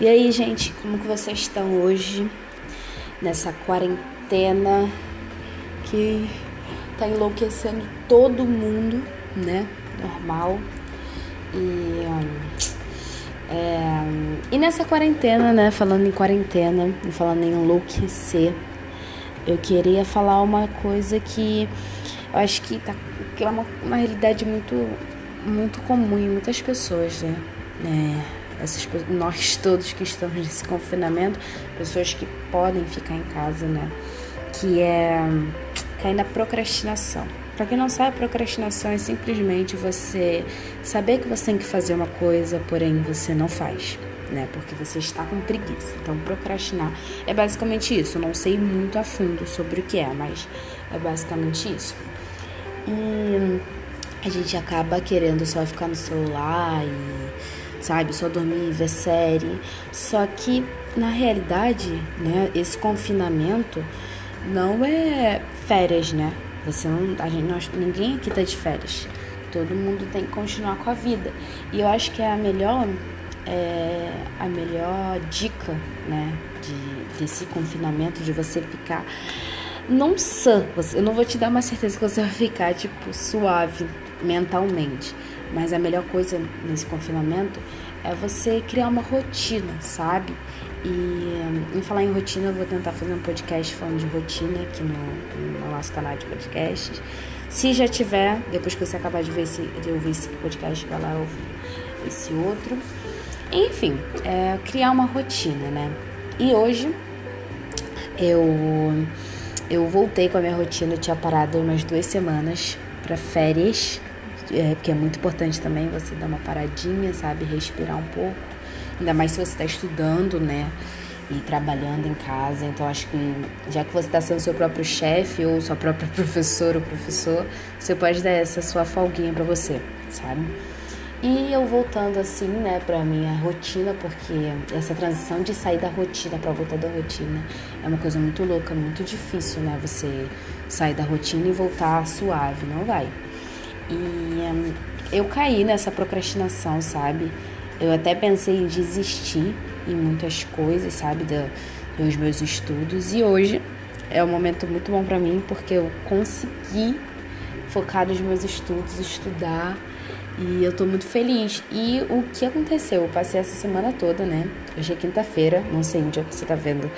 E aí, gente, como que vocês estão hoje nessa quarentena que tá enlouquecendo todo mundo, né? Normal. E, é, e nessa quarentena, né? Falando em quarentena falando em enlouquecer, eu queria falar uma coisa que eu acho que, tá, que é uma, uma realidade muito, muito comum em muitas pessoas, né? É, essas, nós todos que estamos nesse confinamento, pessoas que podem ficar em casa, né? Que é cair na procrastinação. Para quem não sabe, procrastinação é simplesmente você saber que você tem que fazer uma coisa, porém você não faz, né? Porque você está com preguiça. Então, procrastinar é basicamente isso. Eu não sei muito a fundo sobre o que é, mas é basicamente isso. E a gente acaba querendo só ficar no celular e sabe? Só dormir, ver série. Só que na realidade, né, esse confinamento não é férias, né? Você não, a gente, nós, ninguém aqui tá de férias. Todo mundo tem que continuar com a vida. E eu acho que é a melhor é, a melhor dica, né, de, desse confinamento, de você ficar não sã. Eu não vou te dar uma certeza que você vai ficar, tipo, suave mentalmente. Mas a melhor coisa nesse confinamento é você criar uma rotina, sabe? E em falar em rotina, eu vou tentar fazer um podcast falando de rotina aqui no, no nosso canal de podcasts. Se já tiver, depois que você acabar de ver esse, de ouvir esse podcast, vai lá ouvir esse outro. Enfim, é criar uma rotina, né? E hoje eu eu voltei com a minha rotina, eu tinha parado umas duas semanas para férias é, porque é muito importante também você dar uma paradinha, sabe? Respirar um pouco. Ainda mais se você está estudando, né? E trabalhando em casa. Então, acho que já que você está sendo seu próprio chefe ou sua própria professora ou professor, você pode dar essa sua folguinha para você, sabe? E eu voltando assim, né, pra minha rotina, porque essa transição de sair da rotina para voltar da rotina é uma coisa muito louca, muito difícil, né? Você sair da rotina e voltar suave, não vai. E um, eu caí nessa procrastinação, sabe? Eu até pensei em desistir em muitas coisas, sabe, da, dos meus estudos. E hoje é um momento muito bom para mim porque eu consegui focar nos meus estudos, estudar e eu tô muito feliz. E o que aconteceu? Eu passei essa semana toda, né? Hoje é quinta-feira, não sei o dia que você tá vendo.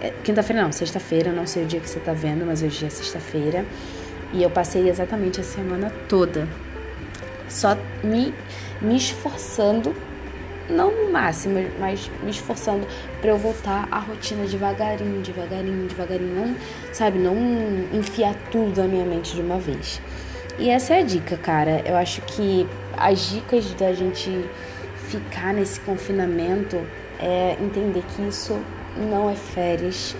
É, quinta-feira não, sexta-feira, não sei o dia que você tá vendo, mas hoje é sexta-feira. E eu passei exatamente a semana toda só me, me esforçando, não no máximo, mas me esforçando para eu voltar à rotina devagarinho, devagarinho, devagarinho, não, sabe, não enfiar tudo na minha mente de uma vez. E essa é a dica, cara. Eu acho que as dicas da gente ficar nesse confinamento é entender que isso não é férias,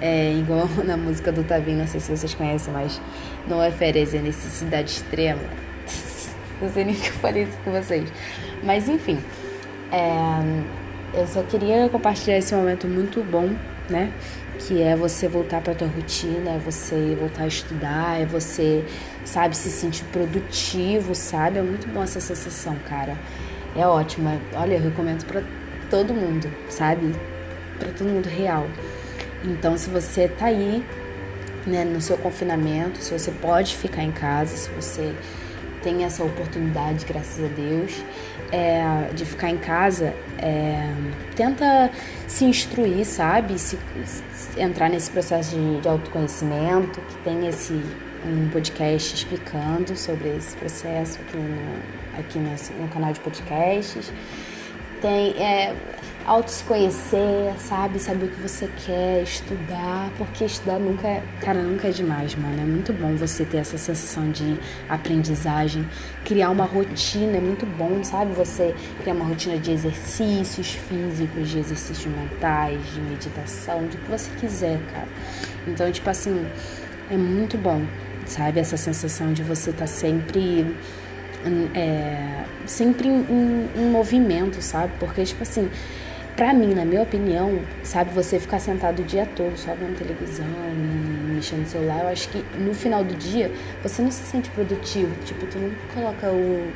é igual na música do Tavinho, não sei se vocês conhecem, mas não é férias, é necessidade extrema. Não sei nem que eu falei isso com vocês. Mas enfim, é, eu só queria compartilhar esse momento muito bom, né? Que é você voltar para tua rotina, é você voltar a estudar, é você, sabe, se sentir produtivo, sabe? É muito bom essa sensação, cara. É ótima. Olha, eu recomendo para todo mundo, sabe? Para todo mundo real. Então, se você tá aí, né, no seu confinamento, se você pode ficar em casa, se você tem essa oportunidade, graças a Deus, é, de ficar em casa, é, tenta se instruir, sabe? Se, se entrar nesse processo de, de, autoconhecimento, que tem esse um podcast explicando sobre esse processo aqui no, aqui nesse, no canal de podcasts. Tem, é, auto se conhecer, sabe? Saber o que você quer, estudar, porque estudar nunca é, cara, nunca é demais, mano. É muito bom você ter essa sensação de aprendizagem, criar uma rotina, é muito bom, sabe? Você criar uma rotina de exercícios físicos, de exercícios mentais, de meditação, do que você quiser, cara. Então, tipo assim, é muito bom, sabe? Essa sensação de você estar tá sempre é, sempre em, em, em, movimento, sabe? Porque, tipo assim, pra mim, na minha opinião, sabe, você ficar sentado o dia todo só vendo televisão e mexendo no celular, eu acho que no final do dia você não se sente produtivo. Tipo, tu não coloca o,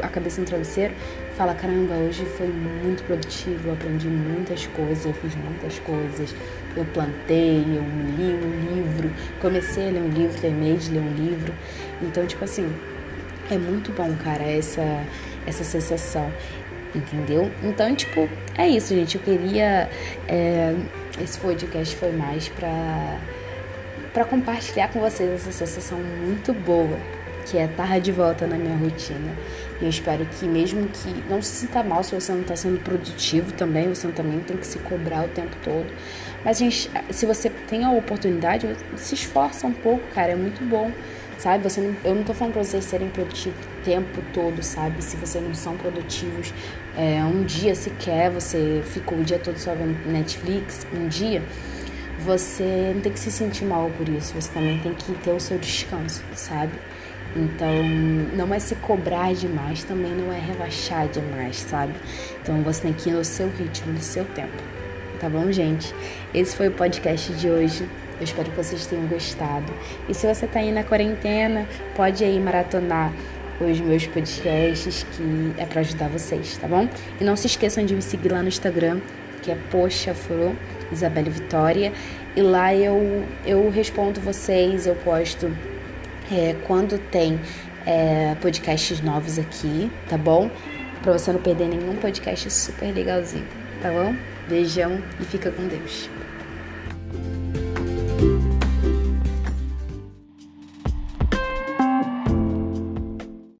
a cabeça no travesseiro fala: caramba, hoje foi muito produtivo, eu aprendi muitas coisas, eu fiz muitas coisas, eu plantei, eu li um livro, comecei a ler um livro, terminei de ler um livro. Então, tipo assim, é muito bom, cara, essa, essa sensação, entendeu? Então, tipo, é isso, gente. Eu queria. É, esse podcast foi mais pra, pra compartilhar com vocês essa sensação muito boa que é estar de volta na minha rotina. E eu espero que, mesmo que não se sinta mal se você não está sendo produtivo também, você também tem que se cobrar o tempo todo. Mas, gente, se você tem a oportunidade, se esforça um pouco, cara, é muito bom. Sabe, você não, eu não tô falando pra vocês serem produtivos o tempo todo, sabe? Se vocês não são produtivos, é, um dia sequer você ficou o dia todo só vendo Netflix, um dia, você não tem que se sentir mal por isso. Você também tem que ter o seu descanso, sabe? Então, não é se cobrar demais, também não é rebaixar demais, sabe? Então, você tem que ir no seu ritmo, no seu tempo. Tá bom, gente? Esse foi o podcast de hoje. Eu espero que vocês tenham gostado. E se você tá aí na quarentena, pode aí maratonar os meus podcasts, que é para ajudar vocês, tá bom? E não se esqueçam de me seguir lá no Instagram, que é Poxa Fro, Isabelle Vitória. E lá eu, eu respondo vocês, eu posto é, quando tem é, podcasts novos aqui, tá bom? Pra você não perder nenhum podcast super legalzinho, tá bom? Beijão e fica com Deus.